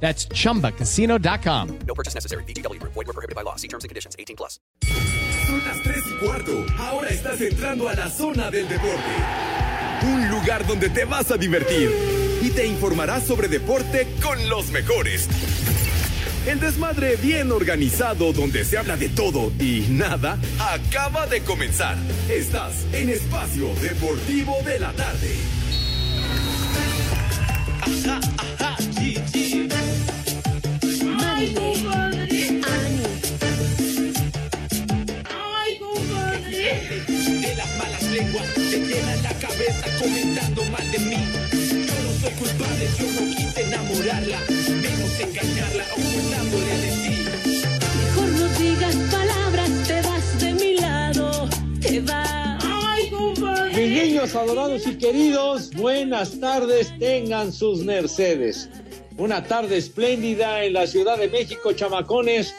That's chumbacasino.com. No purchase necessary. BGW. Void were prohibited by law. See terms and conditions. 18 plus. Son las 3 y cuarto. Ahora estás entrando a la zona del deporte. Un lugar donde te vas a divertir y te informarás sobre deporte con los mejores. El desmadre bien organizado donde se habla de todo y nada acaba de comenzar. Estás en Espacio Deportivo de la Tarde. Yo no soy culpable, yo no quise enamorarla. Mejor no digas palabras, te vas de mi lado, te. Mis niños adorados y queridos, buenas tardes, tengan sus mercedes. Una tarde espléndida en la Ciudad de México, chamacones,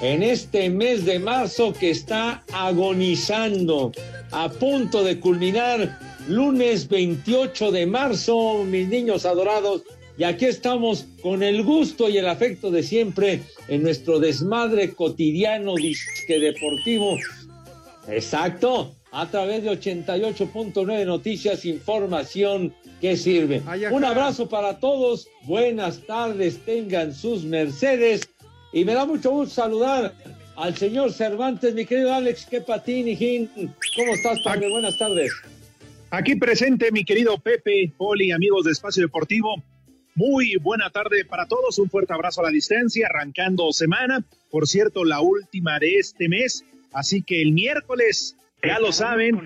en este mes de marzo que está agonizando, a punto de culminar, lunes 28 de marzo, mis niños adorados. Y aquí estamos con el gusto y el afecto de siempre en nuestro desmadre cotidiano disque deportivo. Exacto, a través de 88.9 Noticias, información que sirve. Un abrazo para todos, buenas tardes, tengan sus mercedes y me da mucho gusto saludar al señor Cervantes, mi querido Alex, que patín, hijín. ¿Cómo estás, padre? Buenas tardes. Aquí presente mi querido Pepe, Poli, amigos de Espacio Deportivo. Muy buena tarde para todos, un fuerte abrazo a la distancia, arrancando semana, por cierto, la última de este mes, así que el miércoles, ya lo saben,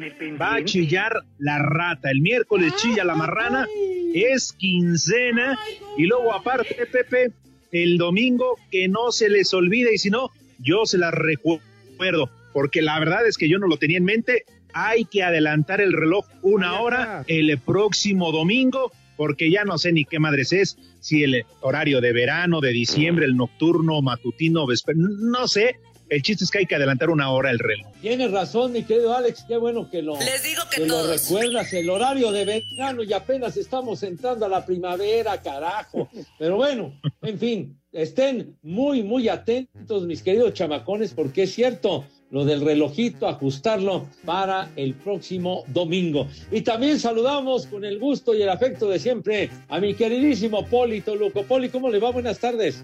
va a chillar la rata, el miércoles chilla la marrana, es quincena, y luego aparte, Pepe, el domingo, que no se les olvide, y si no, yo se las recuerdo, porque la verdad es que yo no lo tenía en mente, hay que adelantar el reloj una hora el próximo domingo, porque ya no sé ni qué madres es, si el horario de verano, de diciembre, el nocturno, matutino, vesper, no sé. El chiste es que hay que adelantar una hora el reloj. Tienes razón, mi querido Alex, qué bueno que lo, Les digo que que lo recuerdas, el horario de verano y apenas estamos entrando a la primavera, carajo. Pero bueno, en fin, estén muy, muy atentos, mis queridos chamacones, porque es cierto, lo del relojito, ajustarlo para el próximo domingo. Y también saludamos con el gusto y el afecto de siempre a mi queridísimo Poli Toluco. Poli, ¿cómo le va? Buenas tardes.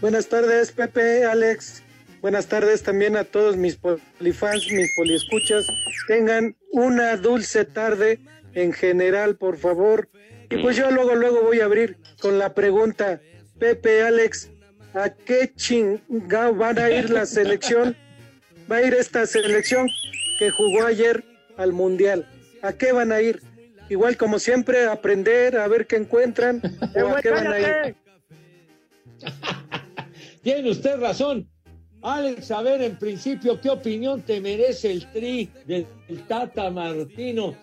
Buenas tardes, Pepe, Alex. Buenas tardes también a todos mis polifans, mis poliescuchas. Tengan una dulce tarde en general, por favor. Y pues yo luego, luego voy a abrir con la pregunta, Pepe, Alex, ¿a qué chingado van a ir la selección? Va a ir esta selección que jugó ayer al Mundial. ¿A qué van a ir? Igual como siempre, a aprender, a ver qué encuentran, o a qué van a ir. Tiene usted razón. Alex, a ver, en principio, ¿qué opinión te merece el tri del Tata Martino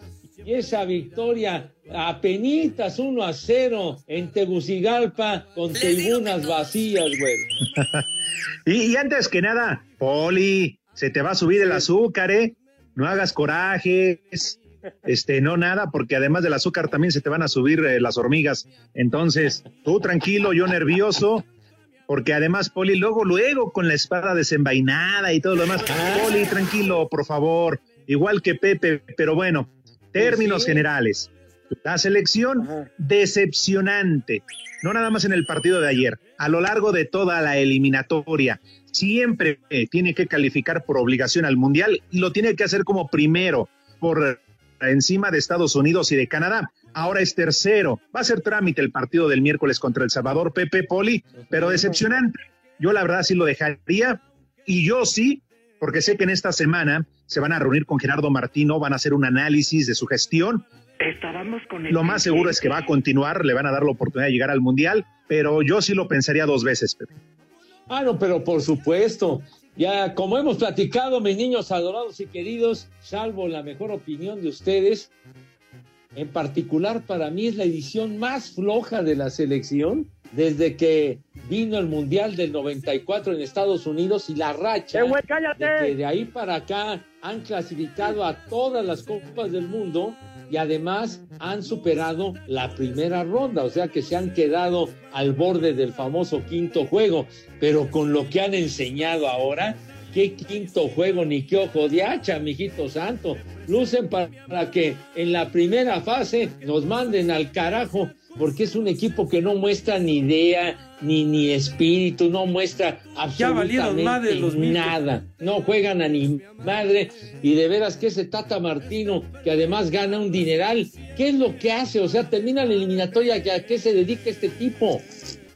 y esa victoria a penitas 1 a 0 en Tegucigalpa con tribunas vacías, güey? Y, y antes que nada, Poli, se te va a subir el azúcar, ¿eh? No hagas corajes, este, no nada, porque además del azúcar también se te van a subir eh, las hormigas. Entonces, tú tranquilo, yo nervioso, porque además, Poli, luego, luego con la espada desenvainada y todo lo demás. Poli, tranquilo, por favor, igual que Pepe, pero bueno, términos sí. generales. La selección decepcionante, no nada más en el partido de ayer, a lo largo de toda la eliminatoria. Siempre eh, tiene que calificar por obligación al Mundial y lo tiene que hacer como primero por encima de Estados Unidos y de Canadá. Ahora es tercero. Va a ser trámite el partido del miércoles contra El Salvador, Pepe Poli, pero decepcionante. Yo la verdad sí lo dejaría y yo sí, porque sé que en esta semana se van a reunir con Gerardo Martino, van a hacer un análisis de su gestión. Estábamos con el Lo más seguro es que va a continuar, le van a dar la oportunidad de llegar al Mundial, pero yo sí lo pensaría dos veces, Pepe. Ah, no, pero por supuesto. Ya, como hemos platicado, mis niños adorados y queridos, salvo la mejor opinión de ustedes, en particular para mí es la edición más floja de la selección desde que vino el Mundial del 94 en Estados Unidos y la racha ¡Eh, güey, cállate! de que de ahí para acá han clasificado a todas las copas del mundo y además han superado la primera ronda, o sea que se han quedado al borde del famoso quinto juego, pero con lo que han enseñado ahora, qué quinto juego ni qué ojo de hacha, mijito santo, lucen para que en la primera fase nos manden al carajo porque es un equipo que no muestra ni idea, ni, ni espíritu, no muestra Ya valieron madre absolutamente los nada. No juegan a ni madre. Y de veras que ese Tata Martino, que además gana un dineral, ¿qué es lo que hace? O sea, termina la eliminatoria, ¿a qué se dedica este tipo?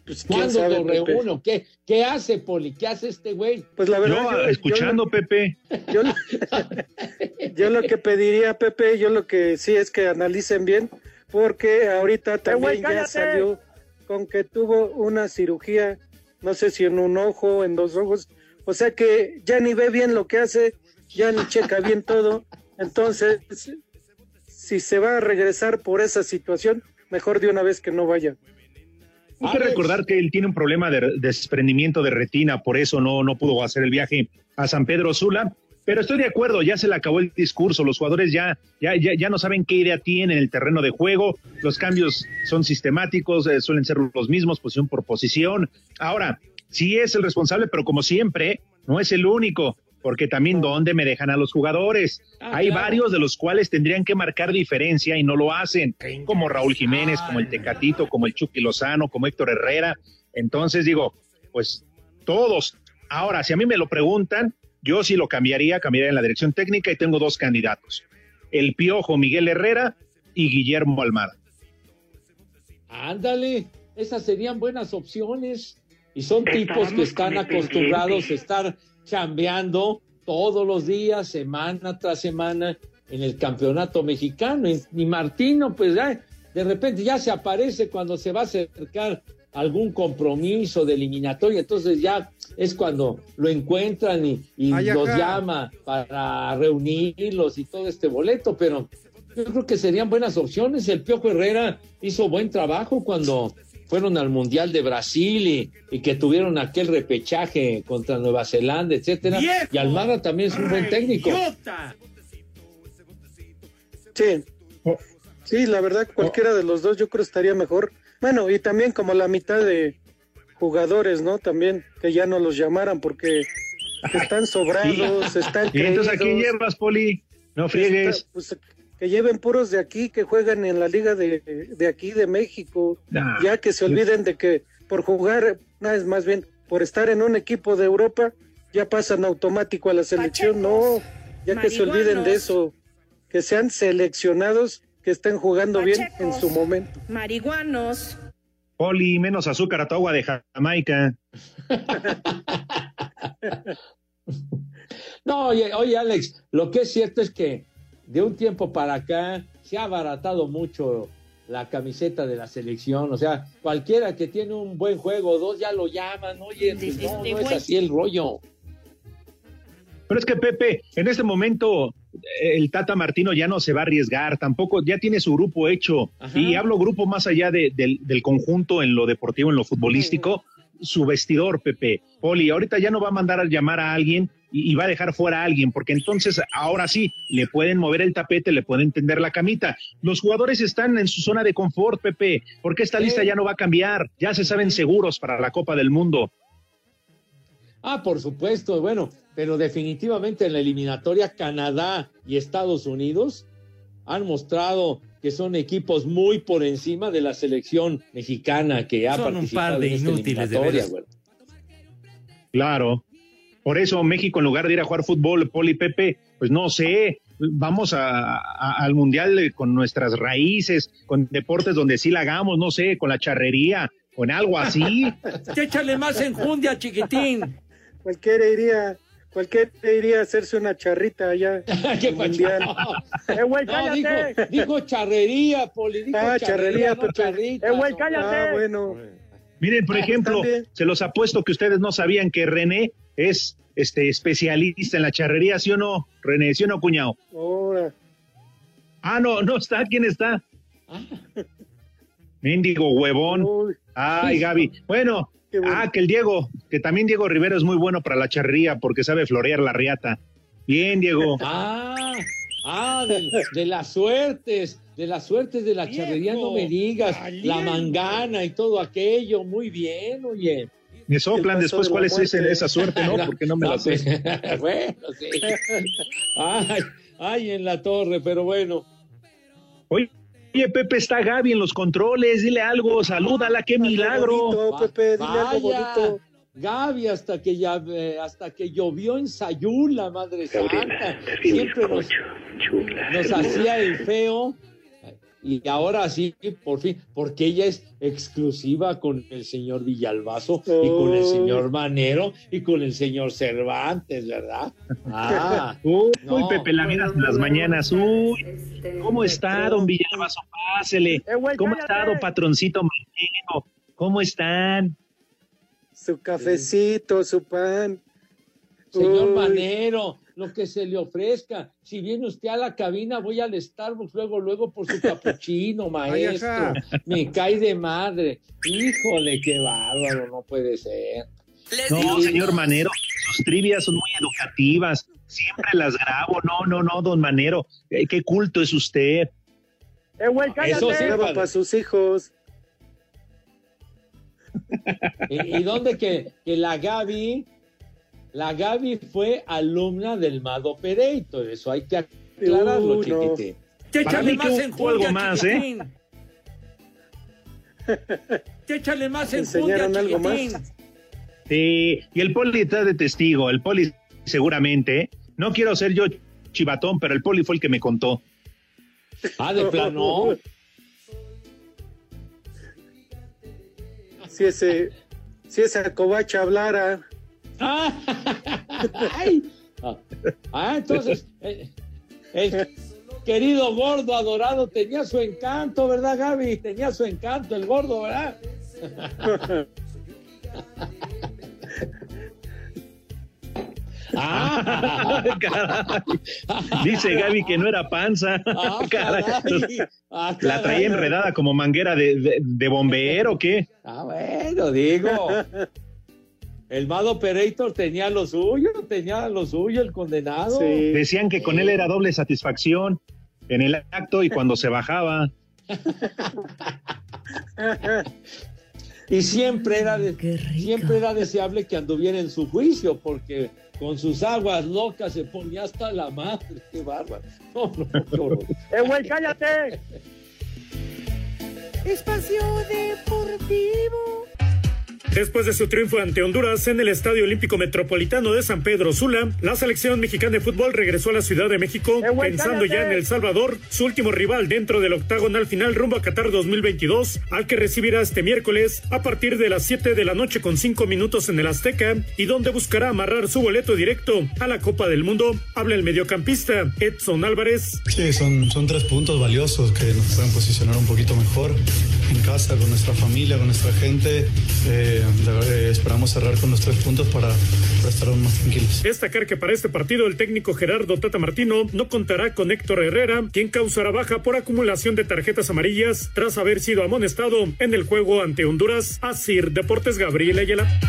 Pues, ¿Cuándo sabe, lo reúne? ¿Qué, ¿Qué hace, Poli? ¿Qué hace este güey? Pues la verdad, Yo, yo- yo- escuchando, Pepe, Yo, yo lo que pediría, Pepe, yo lo que sí es que analicen bien, porque ahorita también ya cállate. salió con que tuvo una cirugía, no sé si en un ojo, en dos ojos, o sea que ya ni ve bien lo que hace, ya ni checa bien todo, entonces, si se va a regresar por esa situación, mejor de una vez que no vaya. hay que recordar que él tiene un problema de desprendimiento de retina, por eso no, no pudo hacer el viaje a San Pedro Sula. Pero estoy de acuerdo, ya se le acabó el discurso, los jugadores ya, ya, ya, ya no saben qué idea tienen en el terreno de juego, los cambios son sistemáticos, eh, suelen ser los mismos, posición por posición. Ahora, sí es el responsable, pero como siempre, no es el único, porque también dónde me dejan a los jugadores. Ah, Hay claro. varios de los cuales tendrían que marcar diferencia y no lo hacen, como Raúl Jiménez, como el Tecatito, como el Chucky Lozano, como Héctor Herrera. Entonces digo, pues todos. Ahora, si a mí me lo preguntan, yo sí lo cambiaría, cambiaría en la dirección técnica y tengo dos candidatos. El Piojo Miguel Herrera y Guillermo Almada. Ándale, esas serían buenas opciones. Y son tipos que están acostumbrados a estar chambeando todos los días, semana tras semana, en el campeonato mexicano. Y, y Martino, pues ya, de repente ya se aparece cuando se va a acercar algún compromiso de eliminatoria. Entonces ya es cuando lo encuentran y, y Ay, los llama para reunirlos y todo este boleto, pero yo creo que serían buenas opciones. El Piojo Herrera hizo buen trabajo cuando fueron al Mundial de Brasil y, y que tuvieron aquel repechaje contra Nueva Zelanda, etcétera. Y Almada también es un buen técnico. Sí. Oh. Sí, la verdad, cualquiera de los dos yo creo estaría mejor. Bueno, y también como la mitad de jugadores, ¿no? También que ya no los llamaran porque están sobrados, están ¿Y entonces a quién creídos. llevas, Poli? No friegues. Está- pues, que lleven puros de aquí, que juegan en la liga de, de aquí de México, Nah. ya que se olviden de que por jugar, no, es más bien, por estar en un equipo de Europa, ya pasan automático a la selección, no, ya que se olviden de eso, que sean seleccionados, que estén jugando bien en su momento. Marihuanos. Poli, menos azúcar a tu agua de Jamaica. No, oye, oye, Alex, lo que es cierto es que de un tiempo para acá se ha abaratado mucho la camiseta de la selección. O sea, cualquiera que tiene un buen juego o dos ya lo llaman. Oye, pues no, no es así el rollo. Pero es que Pepe, en este momento el Tata Martino ya no se va a arriesgar, tampoco, ya tiene su grupo hecho. Ajá. Y hablo grupo más allá de- del, del conjunto en lo deportivo, en lo futbolístico, su vestidor, Pepe. Poli, ahorita ya no va a mandar a llamar a alguien y, y va a dejar fuera a alguien, porque entonces ahora sí, le pueden mover el tapete, le pueden tender la camita. Los jugadores están en su zona de confort, Pepe, porque esta Sí. lista ya no va a cambiar, ya se saben seguros para la Copa del Mundo. Ah, por supuesto, bueno, pero definitivamente en la eliminatoria Canadá y Estados Unidos han mostrado que son equipos muy por encima de la selección mexicana que ha Son un participado par de en esta inútiles, de eliminatoria, güey. Claro. Por eso México, en lugar de ir a jugar fútbol, Poli Pepe, pues no sé, vamos a- a- al Mundial con nuestras raíces, con deportes donde sí la hagamos, no sé, con la charrería, con algo así. Échale más enjundia, chiquitín. Cualquiera iría, cualquiera iría a hacerse una charrita allá. ¿Qué mundial. ¡Eh, güey, No, dijo, cállate! dijo charrería, Poli, dijo Ah, charrería, no Pepe. charrita, ¡Eh, güey, no. cállate! Ah, bueno. Miren, por ejemplo, También. se los apuesto que ustedes no sabían que René es este especialista en la charrería, ¿sí o no, René? ¿Sí o no, cuñado? Ahora. Ah, no, no está. ¿Quién está? Mendigo huevón. Uy, Ay, Gaby. Bueno, bueno. ah, que el Diego, que también Diego Rivera es muy bueno para la charrería porque sabe florear la riata. Bien, Diego. Ah, ah, de, de las suertes, de las suertes de la charrería, no me digas, la mangana y todo aquello, muy bien, oye. Me soplan después de cuál es ese- esa suerte, ¿no? Porque no me la sé. pues, bueno, sí. Ay, ay, en la torre, pero bueno. Oye, oye, Pepe, está Gaby en los controles, dile algo, salúdala, qué milagro. bonito, Pepe, dile algo Vaya, bonito. Gaby, hasta que ya, eh, hasta que llovió en Sayún, la Madre Santa, siempre nos, nos hacía el feo. Y ahora sí, por fin, porque ella es exclusiva con el señor Villalbazo y con el Oh. señor Manero y con el señor Cervantes, ¿verdad? Ah, Uy, No, Pepe, la vida en las mañanas. Uy, ¿cómo está, don Villalbazo? Pásele. Eh, ¿Cómo está, don Patroncito Manero? ¿Cómo están? Su cafecito, su pan. señor Uy, Manero, lo que se le ofrezca. Si viene usted a la cabina, voy al Starbucks luego, luego por su capuchino, maestro. Me cae de madre. Híjole, qué bárbaro, no puede ser. No, señor Manero, sus trivias son muy educativas. Siempre las grabo. No, no, no, don Manero. Eh, qué culto es usted. Eh, güey, cállate. Eso sí. Para sus hijos. ¿Y, y dónde que, que la Gaby, la Gaby fue alumna del Mado Operator? Eso hay que aclararlo, no. chiquitín. Ya Para échale más enjundia, algo más, ¿eh? échale más ¿Te enjundia, enseñaron algo más? Sí, y el poli está de testigo. El poli seguramente. No quiero ser yo chivatón, pero el poli fue el que me contó. Ah, de plano. Si ese, si esa covacha hablara. Ah, ay. Ah, entonces, eh, el querido gordo adorado tenía su encanto, ¿verdad, Gaby? Tenía su encanto, el gordo, ¿verdad? Ah. Dice Gaby que no era panza. ah, Caray. caray. Ah, La traía enredada como manguera de, de, de bombero, ¿o ¿qué? Ah, bueno, digo. El Mad Operator tenía lo suyo, tenía lo suyo, el condenado. Sí. Decían que con él era doble satisfacción en el acto y cuando se bajaba. Y siempre era, de- siempre era deseable que anduviera en su juicio, porque con sus aguas locas se ponía hasta la madre. Qué bárbaro. No, no. Eh, güey, cállate. Espacio Deportivo. Después de su triunfo ante Honduras en el Estadio Olímpico Metropolitano de San Pedro Sula, la selección mexicana de fútbol regresó a la Ciudad de México pensando ya en El Salvador, su último rival dentro del octagonal final rumbo a Qatar 2022, al que recibirá este miércoles a partir de las 7 de la noche con 5 minutos en el Azteca y donde buscará amarrar su boleto directo a la Copa del Mundo. Habla el mediocampista Edson Álvarez. Sí, son, son tres puntos valiosos que nos pueden posicionar un poquito mejor en casa, con nuestra familia, con nuestra gente. Eh, esperamos cerrar con los tres puntos para, para estar aún más tranquilos. Destacar que para este partido el técnico Gerardo Tata Martino no contará con Héctor Herrera, quien causará baja por acumulación de tarjetas amarillas tras haber sido amonestado en el juego ante Honduras. Asir Deportes Gabriel Ayala.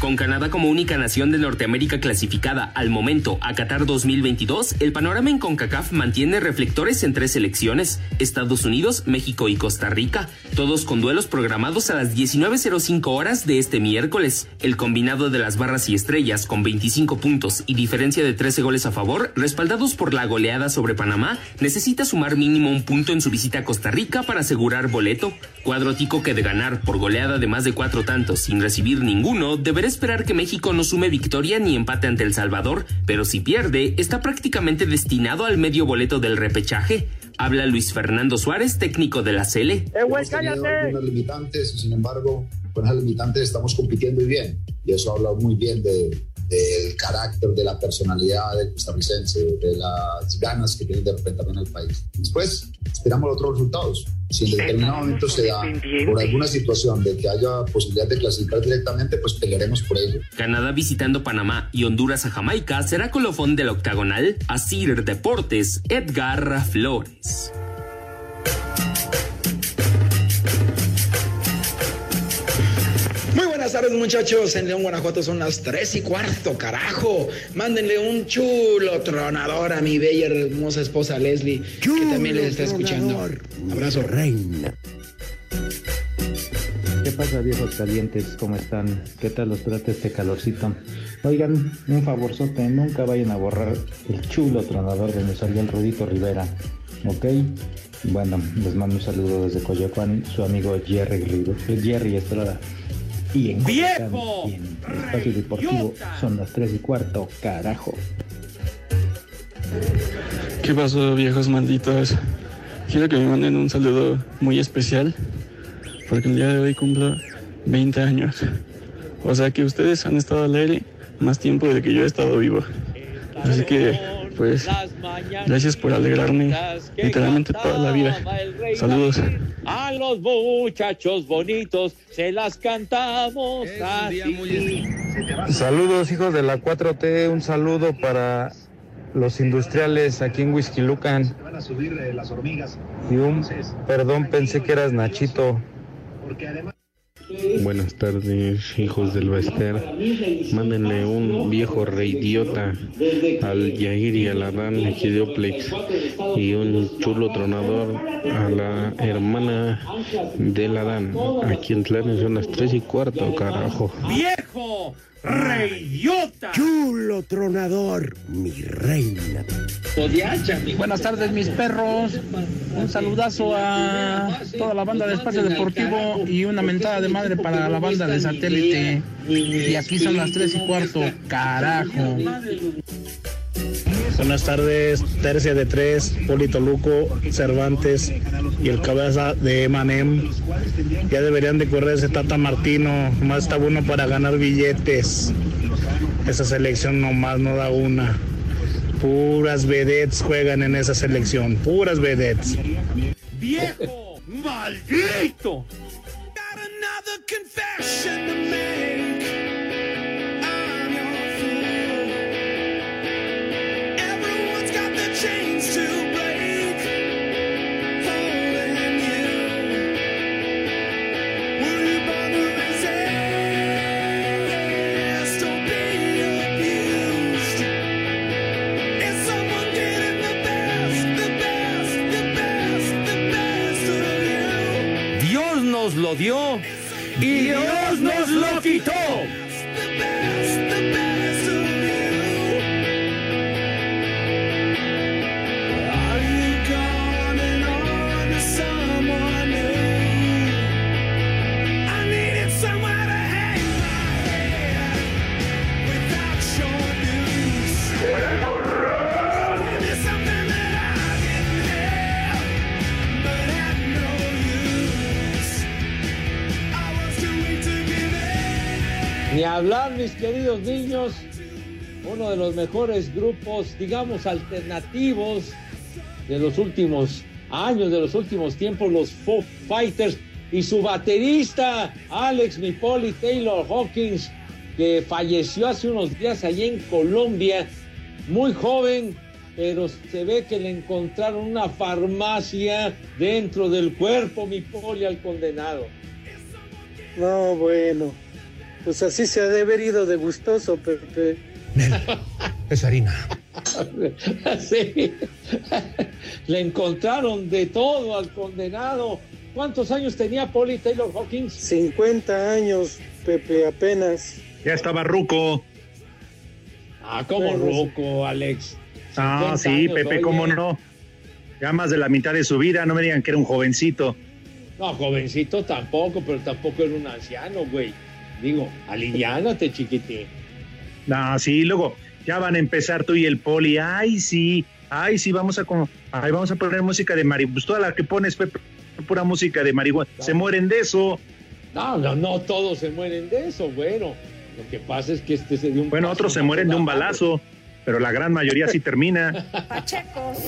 Con Canadá como única nación de Norteamérica clasificada al momento a Qatar 2022, el panorama en CONCACAF mantiene reflectores en tres selecciones, Estados Unidos, México y Costa Rica, todos con duelos programados a las 19.05 horas de este miércoles. El combinado de las barras y estrellas con 25 puntos y diferencia de 13 goles a favor, respaldados por la goleada sobre Panamá, necesita sumar mínimo un punto en su visita a Costa Rica para asegurar boleto. Cuadro tico que de ganar por goleada de más de cuatro tantos sin recibir ninguno, deberá esperar que México no sume victoria ni empate ante El Salvador, pero si pierde, está prácticamente destinado al medio boleto del repechaje. Habla Luis Fernando Suárez, técnico de la Cele. Eh, güey, cállate. limitantes sin embargo con esas limitantes estamos compitiendo y bien y eso habla muy bien de- del carácter, de la personalidad del costarricense, de las ganas que tiene de representar en el país. Después esperamos otros resultados. Si en determinado momento se da por alguna situación de que haya posibilidad de clasificar directamente, pues pelearemos por ello. Canadá visitando Panamá y Honduras a Jamaica será colofón del octagonal. Asir Deportes, Edgar Flores. Buenas tardes muchachos, en León, Guanajuato son las 3 y cuarto, carajo. Mándenle un chulo tronador a mi bella y hermosa esposa Leslie, que también les está escuchando. Abrazo. Reina. ¿Qué pasa, viejos calientes? ¿Cómo están? ¿Qué tal los trata este calorcito? Oigan, un favorzote, nunca vayan a borrar el chulo tronador donde salió el Rudito Rivera, ¿ok? Bueno, les mando un saludo desde Coyoacán, su amigo Jerry, Rive- Jerry Estrada. Y en ¡Viejo! y en Espacio Deportivo son las 3 y cuarto, carajo. ¿Qué pasó, viejos malditos? Quiero que me manden un saludo muy especial, porque el día de hoy cumplo 20 años. O sea que ustedes han estado al aire más tiempo de que yo he estado vivo. Así que, pues, gracias por alegrarme literalmente toda la vida. Saludos. A los muchachos bonitos se las cantamos así. Saludos hijos de la 4T, un saludo para los industriales aquí en Whisky Lucan. Van a subir eh. Y un perdón, pensé que eras Nachito. Porque además. Buenas tardes, hijos del Bester. Mándenle un viejo reidiota al Yair y al Adán Egidioplex y un chulo tronador a la hermana del Adán. Aquí en Tlanes son las tres y cuarto, carajo. ¡Viejo! ¡Reyota! Chulo tronador, mi reina. Buenas tardes, mis perros. Un saludazo a toda la banda de Espacio Deportivo y una mentada de madre para la banda de satélite. Y aquí son las tres y cuarto, carajo. Buenas tardes, tercia de tres, Polito Luco, Cervantes y el cabeza de Emanem. Ya deberían de correr ese Tata Martino, más está bueno para ganar billetes. Esa selección nomás no da una. Puras vedettes juegan en esa selección, puras vedettes. ¡Viejo! ¡Maldito! Dios nos lo dio y Dios nos lo quitó. Hablar, mis queridos niños, uno de los mejores grupos, digamos, alternativos de los últimos años, de los últimos tiempos, los Foo Fighters y su baterista, Alex Mipoli Taylor Hawkins, que falleció hace unos días allí en Colombia, muy joven, pero se ve que le encontraron una farmacia dentro del cuerpo, Mipoli, al condenado. No, bueno. Pues así se ha de haber ido de gustoso, Pepe. Es harina. Sí. Le encontraron de todo al condenado. ¿Cuántos años tenía Polly Taylor Hawkins? 50 años, Pepe, apenas. Ya estaba ruco. Ah, como ruco, Alex. Ah, 50 sí, años, Pepe, oye. cómo no. Ya más de la mitad de su vida, no me digan que era un jovencito. No, jovencito tampoco, pero tampoco era un anciano, güey. Digo, aliviánate, chiquitín. No, sí, luego ya van a empezar tú y el poli. Ay, sí, ay, sí, vamos a, con- ay, vamos a poner música de marihuana. Pues toda la que pones, Pepe, pura música de marihuana. Se mueren de eso. No, no, no todos se mueren de eso, bueno. Lo que pasa es que este se dio un Bueno, otros se mueren de un balazo, pero la gran mayoría sí termina. Pachecos.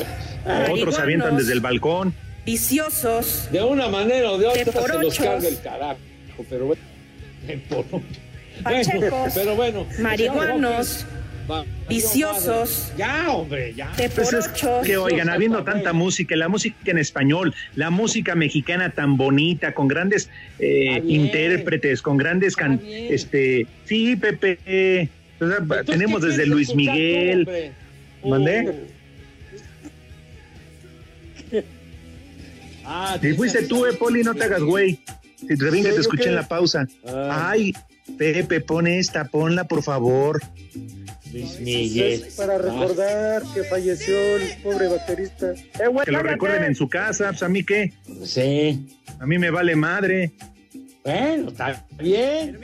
Otros se avientan desde el balcón. viciosos, De una manera o de otra se los carga el carajo, pero bueno. Pachecos, pero bueno. marihuanos, viciosos, Ya, hombre, ya. Pues es que oigan, habiendo tanta música, la música en español, la música mexicana tan bonita, con grandes eh, intérpretes, con grandes can, este, sí, Pepe, o sea, Entonces, tenemos ¿qué desde Luis Miguel? ¿mandé? Ah, Si fuiste tú, eh, Poli, no te hagas güey. Si te bien que te escuché en la pausa. Ah. Ay, Pepe, pon esta, ponla, por favor. Luis Es para recordar que falleció el pobre baterista. Que lo recuerden en su casa, pues a mí qué. Sí. A mí me vale madre. Bueno, está bien.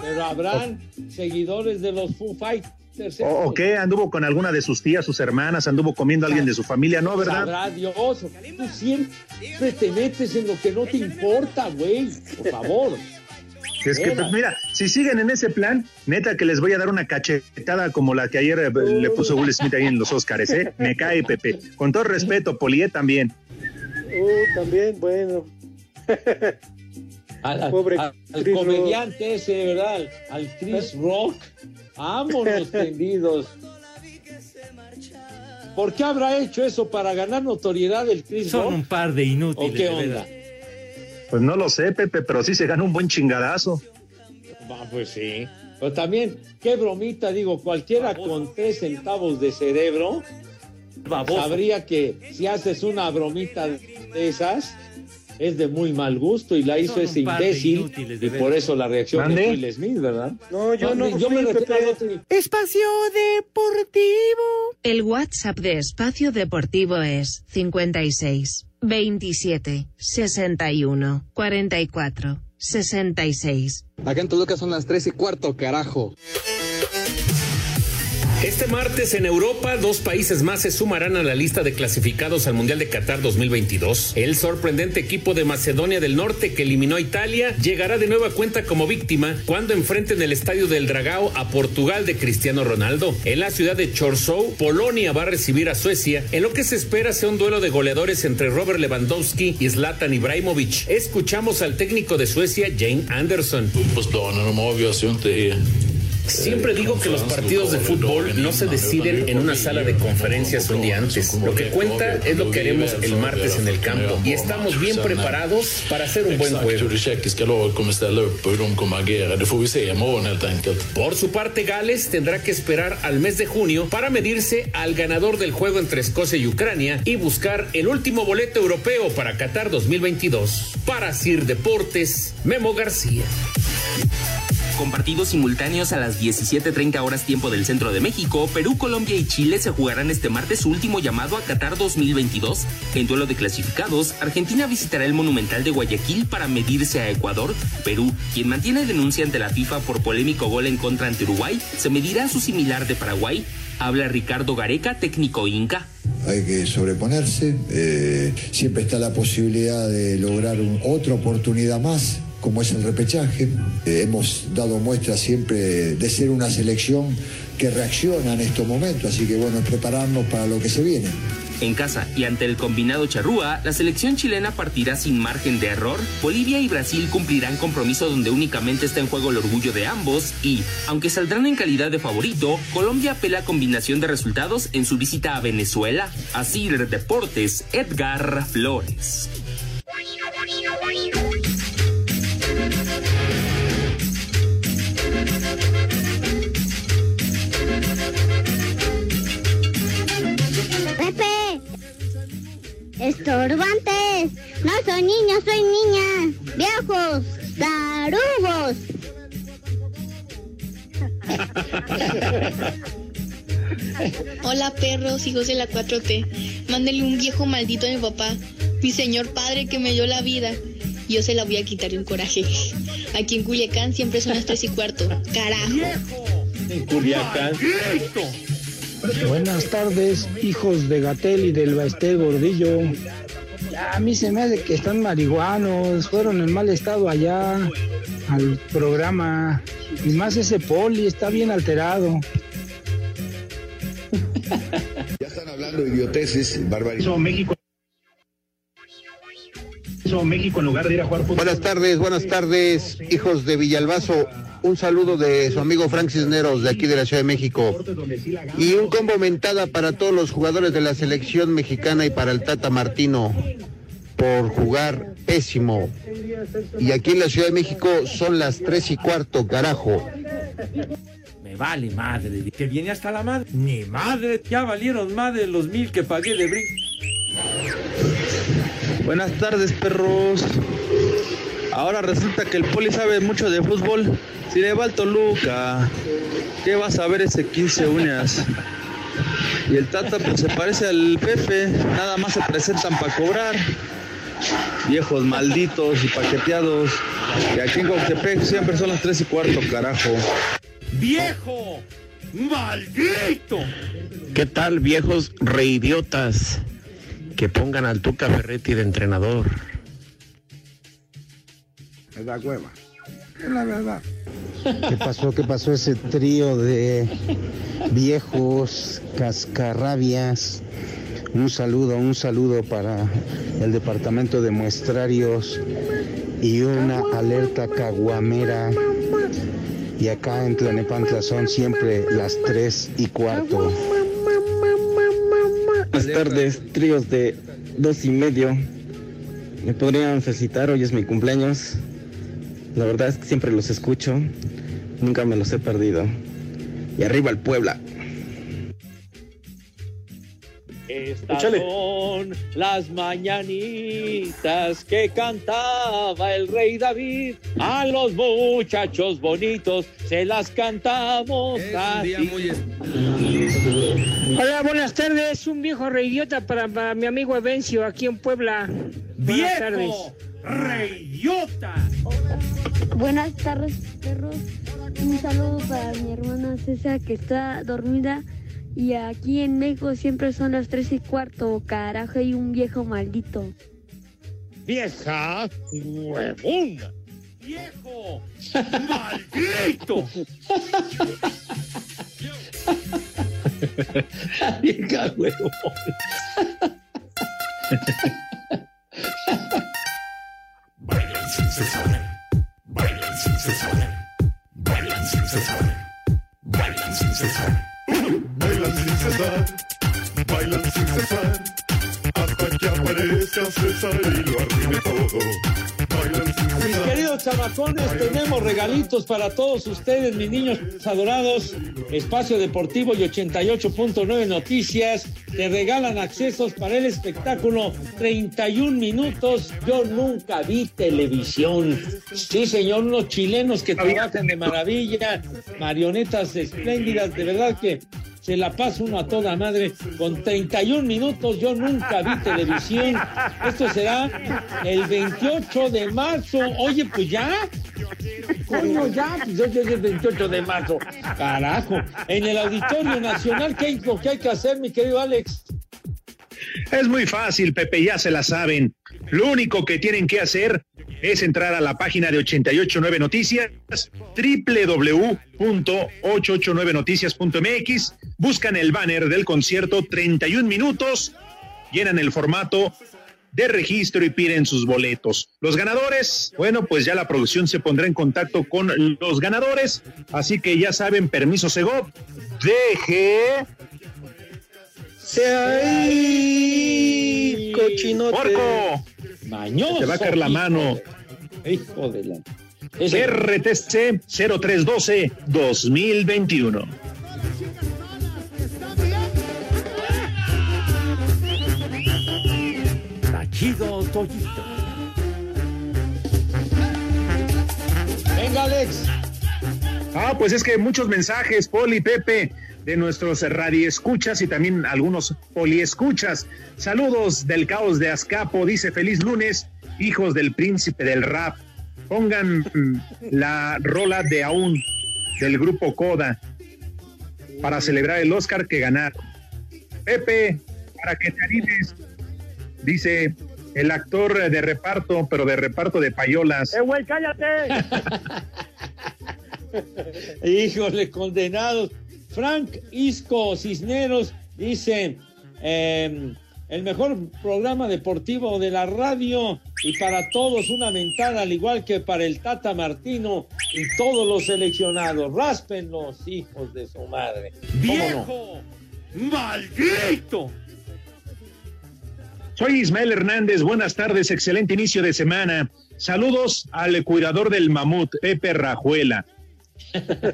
Pero habrán seguidores de los Foo Fighters. ¿O, o qué? ¿Anduvo con alguna de sus tías, sus hermanas? ¿Anduvo comiendo a alguien de su familia? No, ¿verdad? Sabrá Dios. Tú siempre te metes en lo que no te importa, güey. Por favor. Es que, pues mira, si siguen en ese plan, neta que les voy a dar una cachetada como la que ayer eh, le puso Will Smith ahí en los Oscars, ¿eh? Me cae, Pepe. Con todo respeto, Polié también. Uh, también, bueno. Al, al- Pobre al- comediante ese, ¿verdad? Al, al Chris Rock. Vámonos tendidos. ¿Por qué habrá hecho eso? ¿Para ganar notoriedad el Chris Son Rock? un par de inútiles. ¿O qué onda? Pues no lo sé, Pepe, pero sí se gana un buen chingadazo. Ah, pues sí. Pero también, qué bromita, digo, cualquiera con tres centavos de cerebro sabría que si haces una bromita de esas, es de muy mal gusto y la hizo Son ese imbécil y por eso la reacción ¿Mande? de Will Smith, ¿verdad? No, yo no, yo me fui, refiero Pepe. a otro- Espacio Deportivo. El WhatsApp de Espacio Deportivo es 56 27 61 44 66. Acá en Toluca son las tres y cuarto, carajo. Este martes en Europa, dos países más se sumarán a la lista de clasificados al Mundial de Qatar 2022. El sorprendente equipo de Macedonia del Norte que eliminó a Italia llegará de nueva cuenta como víctima cuando enfrenten el estadio del Dragao a Portugal de Cristiano Ronaldo. En la ciudad de Chorzów, Polonia va a recibir a Suecia en lo que se espera sea un duelo de goleadores entre Robert Lewandowski y Zlatan Ibrahimovic. Escuchamos al técnico de Suecia, Jane Anderson. Siempre digo que los partidos de fútbol no se deciden en una sala de conferencias un día antes. Lo que cuenta es lo que haremos el martes en el campo y estamos bien preparados para hacer un buen juego. Por su parte, Gales tendrá que esperar al mes de junio para medirse al ganador del juego entre Escocia y Ucrania y buscar el último boleto europeo para Qatar 2022. Para Sir Deportes, Memo García. Con partidos simultáneos a las 17.30 horas tiempo del centro de México, Perú, Colombia y Chile se jugarán este martes su último llamado a Qatar 2022. En duelo de clasificados, Argentina visitará el Monumental de Guayaquil para medirse a Ecuador. Perú, quien mantiene denuncia ante la FIFA por polémico gol en contra ante Uruguay, se medirá a su similar de Paraguay. Habla Ricardo Gareca, técnico Inca. hay que sobreponerse. eh, siempre está la posibilidad de lograr otra oportunidad más, como es el repechaje. Eh, hemos dado muestra siempre de ser una selección que reacciona en estos momentos, así que bueno, es prepararnos para lo que se viene. En casa y ante el combinado charrúa, la selección chilena partirá sin margen de error. Bolivia y Brasil cumplirán compromiso donde únicamente está en juego el orgullo de ambos y, aunque saldrán en calidad de favorito, Colombia apela a combinación de resultados en su visita a Venezuela. Así Deportes, Edgar Flores. Estorbantes. No soy niño, soy niña. Viejos. Tarugos. Hola perros, hijos de la 4T. Mándele un viejo maldito a mi papá, mi señor padre que me dio la vida. Yo se la voy a quitar en coraje. Aquí en Culiacán siempre son las 3 y cuarto. Carajo. En Culiacán. Buenas tardes, hijos de Gatel y del Baesté Gordillo. A mí se me hace que están marihuanos, fueron en mal estado allá al programa. Y más ese poli, está bien alterado. Ya están hablando de idioteces, barbaridad. México. México en lugar de ir a jugar fútbol. Buenas tardes, buenas tardes, hijos de Villalbazo. Un saludo de su amigo Frank Cisneros de aquí de la Ciudad de México. Y un combo mentada para todos los jugadores de la selección mexicana y para el Tata Martino por jugar pésimo. Y aquí en la Ciudad de México son las tres y cuarto, carajo. Me vale madre, que viene hasta la madre. Ni madre, ya valieron más de los mil que pagué de brinco. Buenas tardes, perros. Ahora resulta que el poli sabe mucho de fútbol. Si le va al Toluca, ¿qué vas a ver ese 15 uñas? Y el Tata pues se parece al Pepe, nada más se presentan para cobrar. Viejos malditos y paqueteados. Y aquí en Coctepec siempre son las 3 y cuarto, carajo. ¡Viejo! ¡Maldito! ¿Qué tal, viejos reidiotas? Que pongan al Tuca Ferretti de entrenador. Es la hueva. Es la verdad. ¿Qué pasó? ¿Qué pasó ese trío de viejos cascarrabias? Un saludo, un saludo para el departamento de muestrarios y una alerta caguamera. Y acá en Tlanepantla son siempre las tres y cuarto. Buenas tardes, tríos de dos y medio. Me podrían felicitar, hoy es mi cumpleaños. La verdad es que siempre los escucho, nunca me los he perdido. Y arriba el Puebla. Estas son las mañanitas que cantaba el rey David. A los muchachos bonitos se las cantamos así. Hola, buenas tardes. Un viejo reidiota para, para mi amigo Evencio aquí en Puebla. Buenas tardes. ¡Reyota! Buenas tardes, perros. Un saludo para mi hermana César que está dormida. Y aquí en México siempre son las tres y cuarto, carajo, y un viejo maldito. Vieja huevona. ¡Viejo! ¡Maldito! Vieja huevona. Bailan sin cesar. Bailan sin cesar. Bailan sin cesar. Aparezca César y lo arruine todo. Bailan sin Mis queridos chamacones, tenemos regalitos para todos ustedes, mis niños adorados. Espacio Deportivo y 88.9 Noticias te regalan accesos para el espectáculo 31 minutos. Yo nunca vi televisión. Sí, señor, unos chilenos que trabajan de maravilla, marionetas espléndidas, de verdad que se la pasa uno a toda madre. Con 31 minutos yo nunca vi televisión. Esto será el 28 de marzo. Oye, pues ya. Coño, ya, pues es el 28 de marzo. Carajo. En el Auditorio Nacional, ¿qué que hay que hacer, mi querido Alex? Es muy fácil, Pepe, ya se la saben. Lo único que tienen que hacer es entrar a la página de 889 Noticias, www.889noticias.mx, buscan el banner del concierto 31 minutos, llenan el formato de registro y piden sus boletos. Los ganadores, bueno, pues ya la producción se pondrá en contacto con los ganadores, así que ya saben, permiso Segov, deje ahí, cochinote. ¡Porco! Mañoso. Te va a caer la mano. Hijo de la. RTC 0312 2021. Tachido Toyito. Venga, Alex. Ah, pues es que muchos mensajes, Poli, Pepe, de nuestros radioescuchas y también algunos poliescuchas. Saludos del caos de Azcapo, dice feliz lunes, hijos del príncipe del rap. Pongan mm, la rola de aún del grupo Coda para celebrar el Oscar que ganaron. Pepe, para que te animes, dice el actor de reparto, pero de reparto de payolas. ¡Eh, güey, cállate! Híjole, condenados. Frank Isco Cisneros dice, eh, el mejor programa deportivo de la radio y para todos una mentada, al igual que para el Tata Martino y todos los seleccionados. Ráspenlos, hijos de su madre. ¿Cómo no? ¡Viejo! ¡Maldito! Soy Ismael Hernández, buenas tardes, excelente inicio de semana. Saludos al cuidador del mamut, Pepe Rajuela,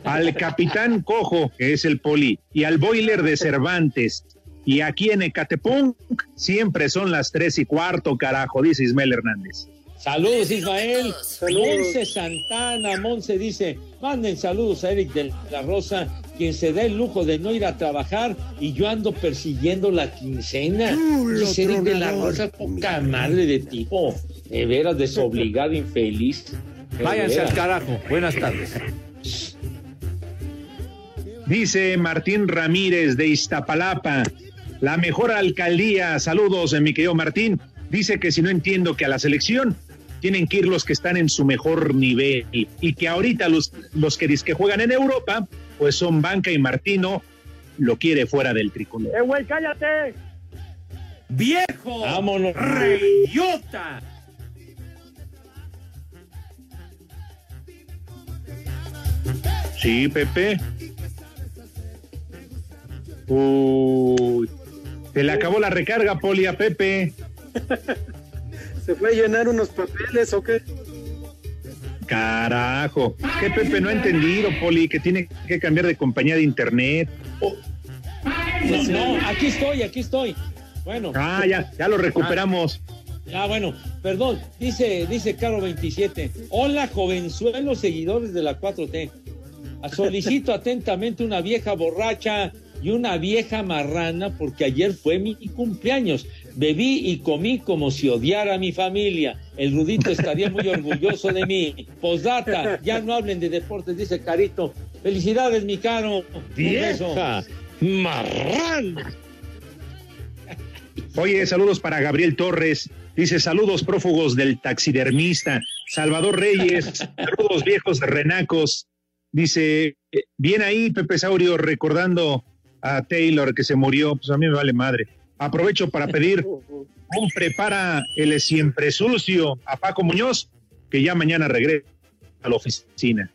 al capitán Cojo, que es el poli, y al boiler de Cervantes. Y aquí en Ecatepunk siempre son las tres y cuarto, carajo, dice Ismael Hernández. Saludos, Ismael. Monse Santana, Monse dice, manden saludos a Eric de la Rosa, quien se da el lujo de no ir a trabajar y yo ando persiguiendo la quincena. Dice Eric de la. Rosa, poca madre de tipo, de veras desobligado, infeliz. Váyanse al carajo. Buenas tardes. Dice Martín Ramírez de Iztapalapa, la mejor alcaldía, saludos eh, mi querido Martín, dice que si no entiendo que a la selección tienen que ir los que están en su mejor nivel y que ahorita los, los que que juegan en Europa, pues son Banca y Martino, lo quiere fuera del tricolor. ¡Eh, güey, cállate! ¡Viejo! Vámonos. ¡Reyota! Sí, Pepe. Uy, se le acabó la recarga, Poli, a Pepe. ¿Se fue a llenar unos papeles o qué? Carajo, que Pepe no ha entendido, Poli, que tiene que cambiar de compañía de internet. No, no, aquí estoy, aquí estoy. Bueno. Ah, ya, ya lo recuperamos. Ah, bueno, perdón, dice, dice Caro 27. Hola, jovenzuelos seguidores de la 4T. Solicito atentamente una vieja borracha y una vieja marrana porque ayer fue mi cumpleaños. Bebí y comí como si odiara a mi familia. El Rudito estaría muy orgulloso de mí. Posdata, ya no hablen de deportes, dice Carito. Felicidades, mi Caro. Un. Vieja marrana. Oye, saludos para Gabriel Torres. Dice saludos prófugos del taxidermista. Salvador Reyes, saludos viejos renacos. Dice, eh, bien ahí Pepe Saurio recordando a Taylor que se murió, pues a mí me vale madre. Aprovecho para pedir un prepara el siempre sucio a Paco Muñoz, que ya mañana regresa a la oficina.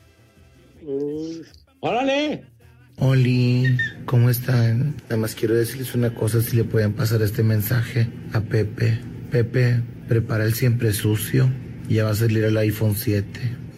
¡Órale! Oli, ¿cómo están? Nada más quiero decirles una cosa, si le pueden pasar este mensaje a Pepe. Pepe, prepara el siempre sucio, ya va a salir el iPhone 7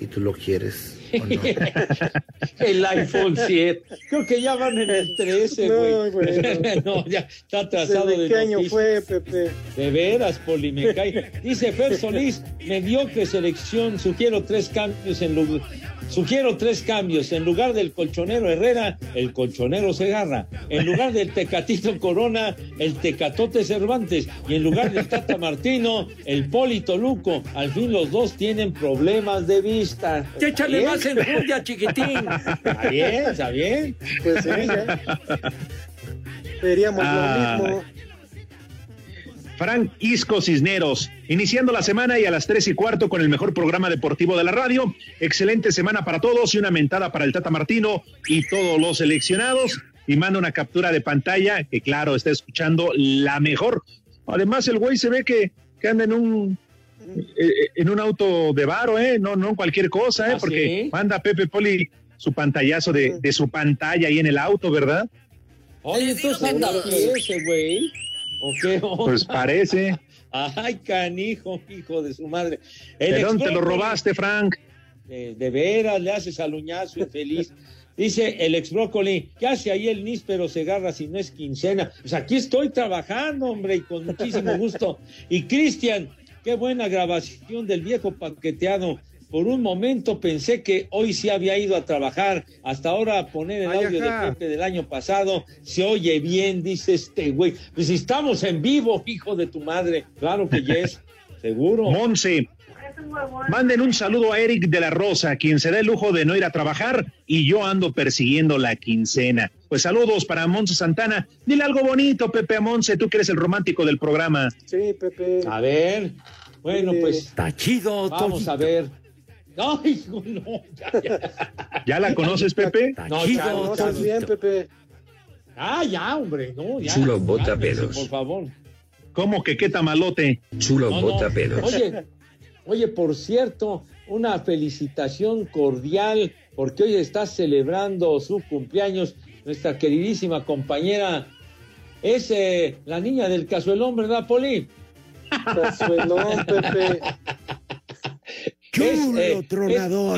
y tú lo quieres. el iPhone 7. Creo que ya van en el 13, No, güey. bueno. No, ya está atrasado ¿Desde de qué año fue, Pepe? De veras, Poli, me cae. Dice Fer Solís, mediocre selección, sugiero tres cambios en lugar. Sugiero tres cambios. En lugar del colchonero Herrera, el colchonero Segarra. En lugar del Tecatito Corona, el Tecatote Cervantes. Y en lugar del Tata Martino, el Poli Toluco. Al fin los dos tienen problemas de vista. Échale ¿Bien? más enjundia, chiquitín. Está bien, está bien. Pues sí, ya. Veríamos Ah. lo mismo. Frank Isco Cisneros, iniciando la semana y a las tres y cuarto con el mejor programa deportivo de la radio. Excelente semana para todos y una mentada para el Tata Martino y todos los seleccionados. Y manda una captura de pantalla que, claro, está escuchando la mejor. Además, el güey se ve que, que anda en un eh, en un auto de varo, ¿eh? No, no cualquier cosa, ¿eh? ¿Ah, Porque sí? manda Pepe Poli su pantallazo de, de su pantalla ahí en el auto, ¿verdad? Oye, pie ese güey. ¿O qué onda? Pues parece. Ay, canijo, hijo de su madre. El ¿De dónde te lo robaste, Frank? De, de veras, le haces al uñazo infeliz. Dice el ex brócoli, ¿qué hace ahí el níspero Segarra si no es quincena? Pues aquí estoy trabajando, hombre, y con muchísimo gusto. Y Cristian, qué buena grabación del viejo paqueteado. Por un momento pensé que hoy sí había ido a trabajar. Hasta ahora poner el Ay, audio ajá. de Pepe del año pasado se oye bien, dice este güey. Pues si estamos en vivo, hijo de tu madre. Claro que yes, seguro. Monse, manden un saludo a Eric de la Rosa, quien se da el lujo de no ir a trabajar y yo ando persiguiendo la quincena. Pues saludos para Monse Santana. Dile algo bonito, Pepe a Monse, tú que eres el romántico del programa. Sí, Pepe. A ver, bueno, pues Está chido, vamos a ver. No, hijo, no, ya, ya. ¿Ya la conoces, Pepe? No, Chalo, Conoces bien, Pepe. Ah, ya, hombre, no, ya. Chulo bota pedos. Por favor. ¿Cómo que qué tamalote? Chulo No, no. bota pedos. Oye, Oye, por cierto, una felicitación cordial porque hoy está celebrando su cumpleaños nuestra queridísima compañera, es eh, la niña del cazuelón, ¿verdad, Poli? Cazuelón, Pepe. Es, eh,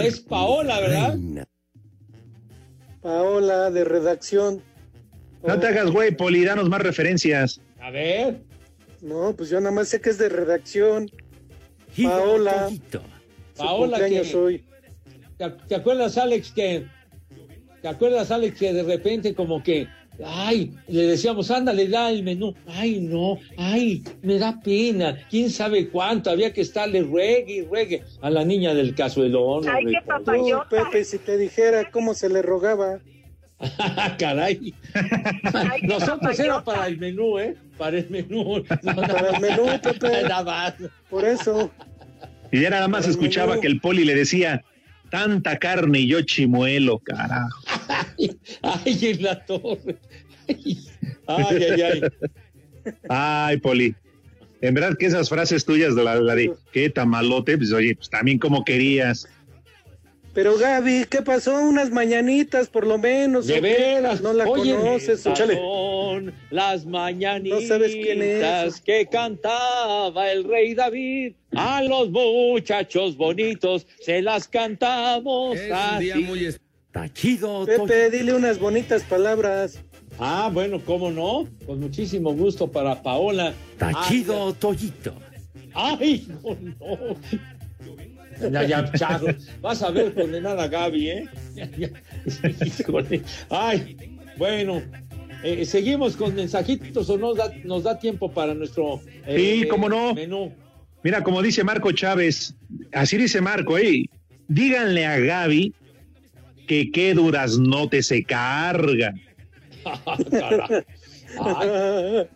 es- es Paola, ¿verdad? Paola, de redacción. No te hagas, güey, Poli, danos más referencias. A ver. No, pues yo nada más sé que es de redacción. Paola. Su Paola, cumpleaños que- hoy. ¿Te, te acuerdas, Alex, que... ¿Te acuerdas, Alex, que de repente como que... Ay, le decíamos, ándale, da el menú. Ay, no, ay, me da pena. ¿Quién sabe cuánto? Había que estarle ruegue y ruegue a la niña del cazuelón. hombre, por- Tú, Pepe, si te dijera cómo se le rogaba. Caray. Nosotros era para el menú, ¿eh? Para el menú. Para el menú, Pepe. Nada más. Por eso. Y ya nada más escuchaba menú. que el Poli le decía, tanta carne y yo chimuelo, carajo. Ay, en la torre. Ay, ay, ay. Ay, Poli. En verdad que esas frases tuyas de la, la de qué tamalote, pues oye, pues también como querías. Pero Gaby, ¿qué pasó? Unas mañanitas, por lo menos. De veras. No la Oye, conoces. Son las mañanitas No sabes quién es. que cantaba el rey David. A los muchachos bonitos se las cantamos así. Está chido, Pepe, dile unas bonitas palabras. Ah, bueno, ¿cómo no? Con muchísimo gusto para Paola. Está Ah, chido, Toyito. Ay, no, no. Ya, ya, Charro. Vas a ver condenar a Gaby, ¿eh? Ya, ya. Ay, bueno. eh, seguimos con mensajitos o nos da, nos da tiempo para nuestro eh, Sí, cómo no. menú. Mira, como dice Marco Chávez, así dice Marco, eh, díganle a Gaby que qué duraznote se carga.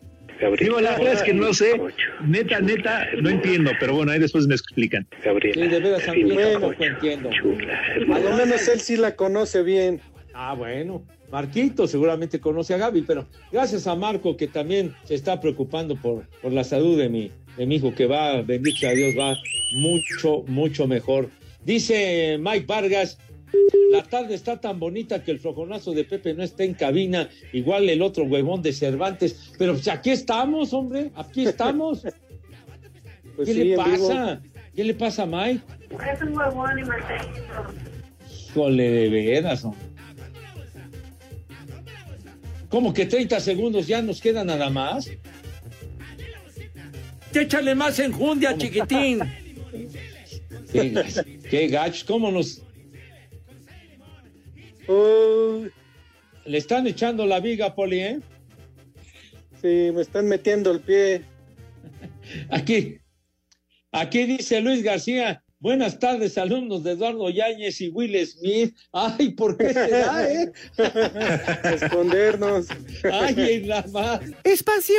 Digo, la verdad es que no sé, neta, neta, no entiendo, pero bueno, ahí después me explican. Sí, de veras, a mí tampoco entiendo. A lo menos él sí la conoce bien. Ah, bueno. Marquito seguramente conoce a Gaby, pero gracias a Marco que también se está preocupando por, por la salud de mi, de mi hijo, que va, bendito sea Dios, va mucho, mucho mejor. Dice Mike Vargas, la tarde está tan bonita que el flojonazo de Pepe no está en cabina, igual el otro huevón de Cervantes, pero pues aquí estamos, hombre, aquí estamos. Pues ¿Qué sí, le pasa? ¿Qué le pasa a Mike? Es un huevón y Híjole, de veras, hombre. ¿Cómo que 30 segundos ya nos queda nada más? Échale más enjundia, chiquitín. Qué, qué gachos, ¿cómo nos le están echando la viga, Poli, eh? Sí, me están metiendo el pie. Aquí, aquí dice Luis García. Buenas tardes, alumnos de Eduardo Yáñez y Will Smith. Ay, ¿por qué se da, eh? Escondernos. Ay, en la más. Espacio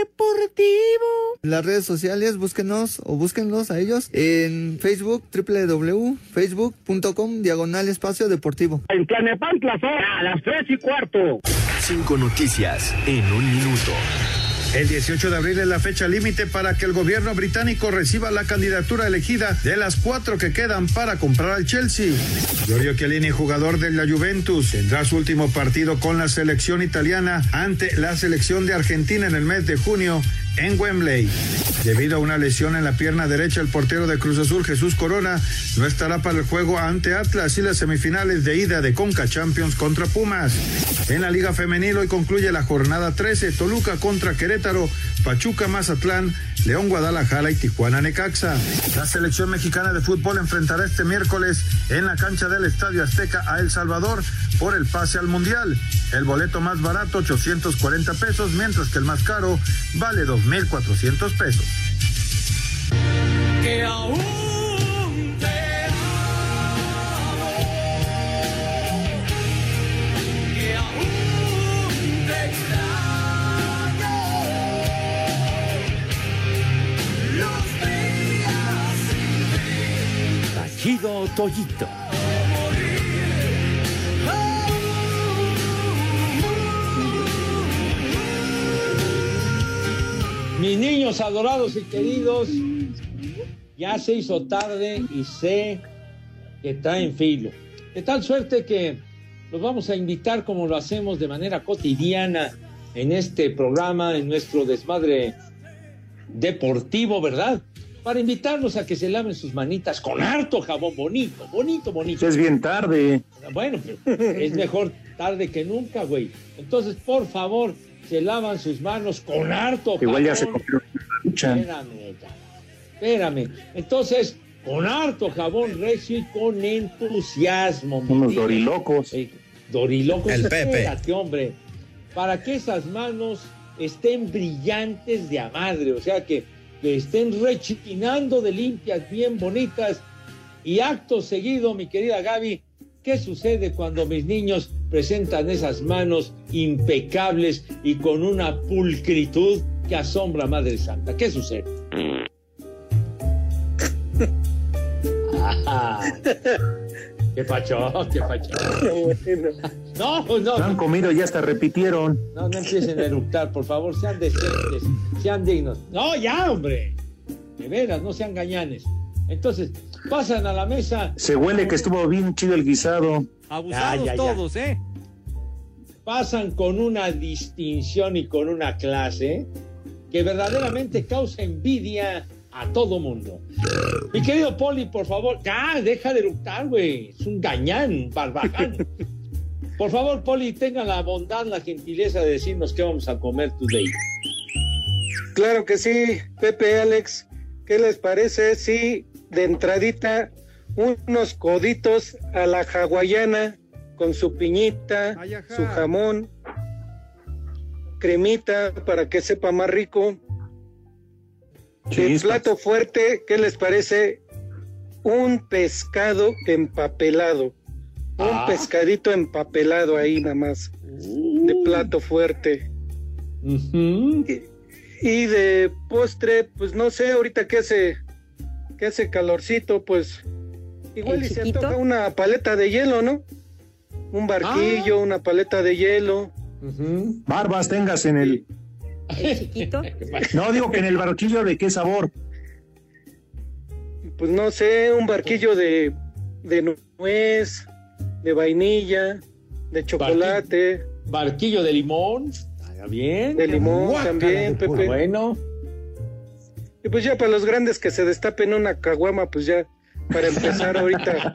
Deportivo. Las redes sociales, búsquenos o búsquenlos a ellos en Facebook, www.facebook.com, diagonal espacio deportivo. En Tlanepantla a las tres y cuarto. Cinco noticias en un minuto. El 18 de abril es la fecha límite para que el gobierno británico reciba la candidatura elegida de las cuatro que quedan para comprar al Chelsea. Giorgio Chiellini, jugador de la Juventus, tendrá su último partido con la selección italiana ante la selección de Argentina en el mes de junio en Wembley. Debido a una lesión en la pierna derecha, el portero de Cruz Azul, Jesús Corona, no estará para el juego ante Atlas y las semifinales de ida de Conca Champions contra Pumas. En la Liga Femenil hoy concluye la jornada 13, Toluca contra Querétaro, Pachuca Mazatlán, León Guadalajara y Tijuana Necaxa. La selección mexicana de fútbol enfrentará este miércoles en la cancha del Estadio Azteca a El Salvador por el pase al Mundial. El boleto más barato 840 pesos, mientras que el más caro vale 2.400 pesos. Que aún te amo, que aún te extraño. Los días sin ti, Está chido, Toyito. Mis niños adorados y queridos, ya se hizo tarde y sé que traen filo. De tal suerte que los vamos a invitar como lo hacemos de manera cotidiana en este programa, en nuestro desmadre deportivo, ¿verdad? Para invitarlos a que se laven sus manitas con harto jabón bonito, bonito, bonito. Es bien tarde. Bueno, pero es mejor tarde que nunca, güey. Entonces, por favor, se lavan sus manos con harto Igual ya se jabón. lucha. Espérame, espérame. Entonces, con harto jabón recio y con entusiasmo. mi Unos dorilocos. Eh, dorilocos. El Pepe. Espérate, hombre. Para que esas manos estén brillantes de a madre, o sea, que, que estén rechinando de limpias, bien bonitas. Y acto seguido, mi querida Gaby, ¿qué sucede cuando mis niños presentan esas manos impecables y con una pulcritud que asombra a Madre Santa? ¿Qué sucede? Ah, qué pacho, qué pacho. No, pues no. No han comido, ya hasta repitieron. No, no empiecen a eructar, por favor, sean decentes, sean dignos. No, ya, hombre. De veras, no sean gañanes. Entonces, pasan a la mesa. Se huele que estuvo bien chido el guisado. Abusados Ya, ya, ya. todos, ¿eh? Pasan con una distinción y con una clase que verdaderamente causa envidia a todo mundo. Mi querido Poli, por favor, ya, deja de eructar, güey. Es un gañán, un barbaján. Por favor, Poli, tenga la bondad, la gentileza de decirnos qué vamos a comer today. Claro que sí, Pepe, Alex. ¿Qué les parece si de entradita unos coditos a la hawaiana con su piñita, su jamón, cremita para que sepa más rico? De Chispas. plato fuerte, ¿qué les parece? Un pescado empapelado. Un Ah. pescadito empapelado ahí nada más. De plato fuerte. y, y de postre, pues no sé, ahorita que hace, que hace calorcito, pues igual ¿El y se antoja una paleta de hielo, ¿no? Un barquillo, Ah. una paleta de hielo. Barbas tengas en el. ¿El chiquito? No, digo que en el barquillo de qué sabor. Pues no sé, un barquillo de, de nuez, de vainilla, de chocolate. Barquillo de limón. Haga bien. De limón Guácala. también, Pepe. Bueno. Y pues ya para los grandes que se destapen una caguama, pues ya para empezar ahorita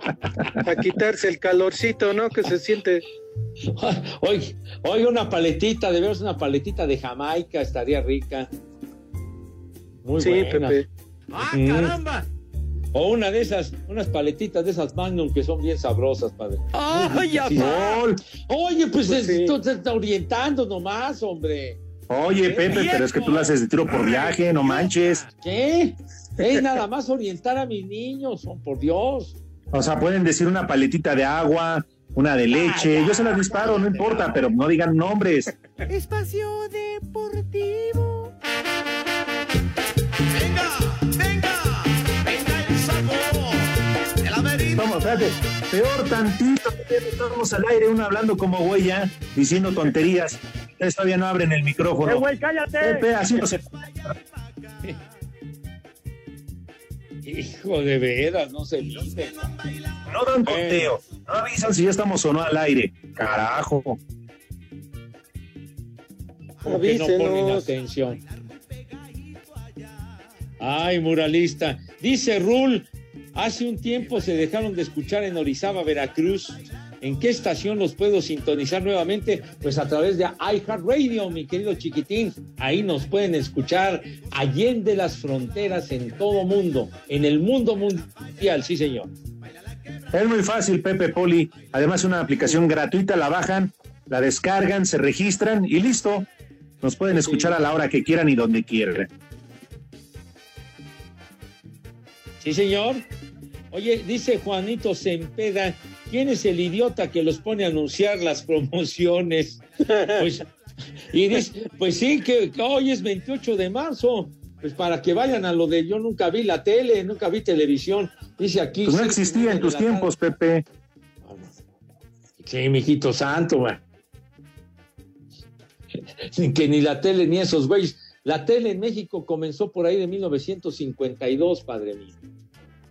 a quitarse el calorcito, ¿no? Que se siente. Oye, oye, una paletita, de veras una paletita de Jamaica estaría rica. Muy Sí, buena. Pepe. ¡Ah, caramba! O una de esas, unas paletitas de esas Magnum que son bien sabrosas, padre. ¡Ay, ricas. Oye, pues, Pues es- sí. tú te estás orientando nomás, hombre. Oye, Pepe, pero es que tú lo haces de tiro por viaje, no manches. ¿Qué? Es nada más orientar a mis niños, son por Dios. O sea, pueden decir una paletita de agua, una de leche. Yo se las disparo, no importa, pero no digan nombres. Espacio Deportivo. Venga, venga, venga el saco. El amerito. Vamos, espérate. Peor tantito, Pepe, estamos al aire, uno hablando como güey ya, diciendo tonterías. Ustedes todavía no abren el micrófono. ¡Eh, güey, cállate! Pepe, así no se... Hijo de veras, no se dice. No dan conteo. No avisan si ya estamos o no al aire. Carajo. Como que no ponen Avísenos. atención. Ay, muralista. Dice Rul, hace un tiempo se dejaron de escuchar en Orizaba, Veracruz. ¿En qué estación los puedo sintonizar nuevamente? Pues a través de iHeartRadio, mi querido chiquitín. Ahí nos pueden escuchar allende las fronteras en todo mundo, en el mundo mundial, sí señor. Es muy fácil, Pepe Poli. Además, una aplicación gratuita, la bajan, la descargan, se registran y listo. Nos pueden escuchar a la hora que quieran y donde quieran. Sí, señor. Oye, dice Juanito Sempeda, ¿quién es el idiota que los pone a anunciar las promociones? Pues, y dice, pues sí, que, que hoy es 28 de marzo. Pues para que vayan a lo de yo nunca vi la tele, nunca vi televisión. Dice aquí. Pues no sí, existía en tus tiempos, Pepe. Sí, mijito santo, güey. Que ni la tele ni esos güeyes. La tele en México comenzó por ahí de 1952, padre mío.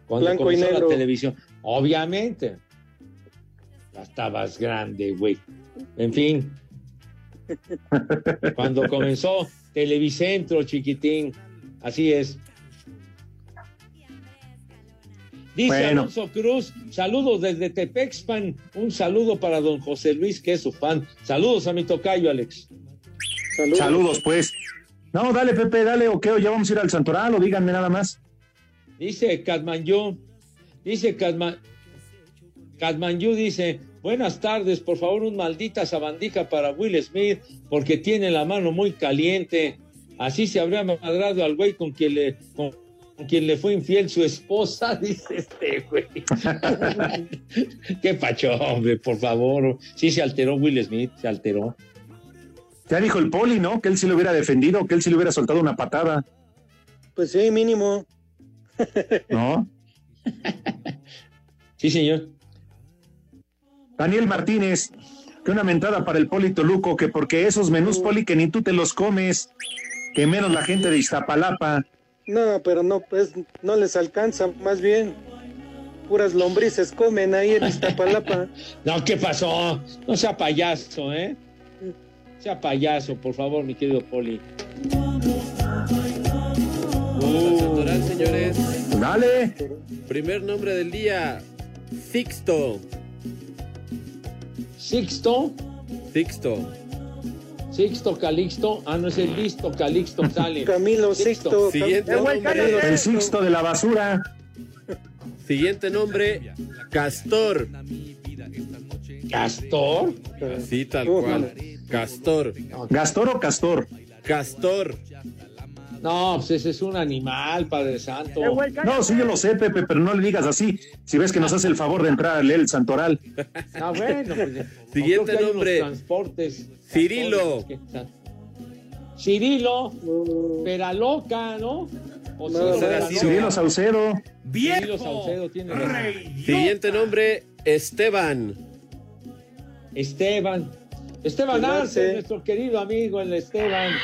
Cuando Blanco y comenzó negro. la televisión. Obviamente. Ya estabas grande, güey. En fin. Cuando comenzó Televicentro, chiquitín. Así es. Dice Bueno. Alonso Cruz, saludos desde Tepexpan, un saludo para don José Luis, que es su fan. Saludos a mi tocayo, Alex. Saludos, pues. No, dale, Pepe, dale, o qué, o ya vamos a ir al Santoral, o díganme nada más. Dice Katmanyu, dice Katma, Katmanyu dice, buenas tardes, por favor, un maldita sabandija para Will Smith, porque tiene la mano muy caliente. Así se habría madrado al güey con quien le, con, con quien le fue infiel su esposa, dice este güey. Qué pacho, hombre, por favor. Sí se alteró Will Smith, se alteró. Ya dijo el poli, ¿no? Que él sí lo hubiera defendido, que él sí le hubiera soltado una patada, Pues sí, mínimo. ¿no? Sí, señor. Daniel Martínez, que una mentada para el poli Toluco, que porque esos menús poli que ni tú te los comes, que menos la gente de Iztapalapa. No, pero no, pues no les alcanza, más bien. Puras lombrices comen ahí en Iztapalapa. No, ¿qué pasó? No sea payaso, ¿eh? Sea payaso, por favor, mi querido Poli. Señores. Dale. Primer nombre del día, Sixto. ¿Sixto? Sixto. Sixto Calixto. Ah, no es el listo, Calixto sale. Camilo Sixto. Siguiente nombre. El Sixto de la basura. Siguiente nombre, Castor. ¿Castor? Sí, tal cual. Castor. ¿Gastor o Castor? Castor. No, pues ese es un animal, Padre Santo. No, sí, yo lo sé, Pepe, pero no le digas así. Si ves que nos hace el favor de entrar a leer el Santoral. Ah, bueno. pues, Siguiente nombre. Transportes. Cirilo. transportes que- Cirilo. Peraloca, ¿no? O No, Cirilo no, Peraloca. Cirilo Saucedo. Cirilo Saucedo tiene razón. Siguiente nombre, Esteban. Esteban. Esteban. Arce, nuestro querido amigo, el Esteban.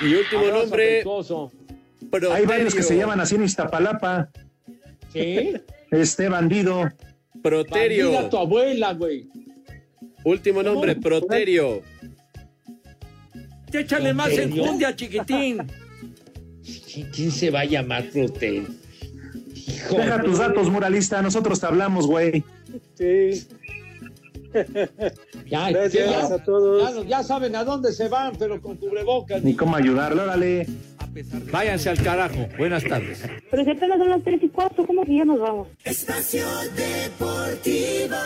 Y último Abrazo nombre. Hay varios que se llaman así en Iztapalapa. Sí. Este bandido. Proterio. Bandida tu abuela, güey. Último nombre, ¿Cómo? Proterio. Échale más enjundia, chiquitín. ¿Quién- ¿Quién se va a llamar Proterio? Hijo Deja de- tus datos, muralista. Nosotros te hablamos, güey. Sí. Ya, Gracias ya- a todos. ya saben a dónde se van, pero con cubrebocas. Ni cómo ayudarle, órale. Váyanse al carajo. Buenas tardes. Pero si apenas son las tres y cuarto, ¿cómo que ya nos vamos? Espacio Deportivo.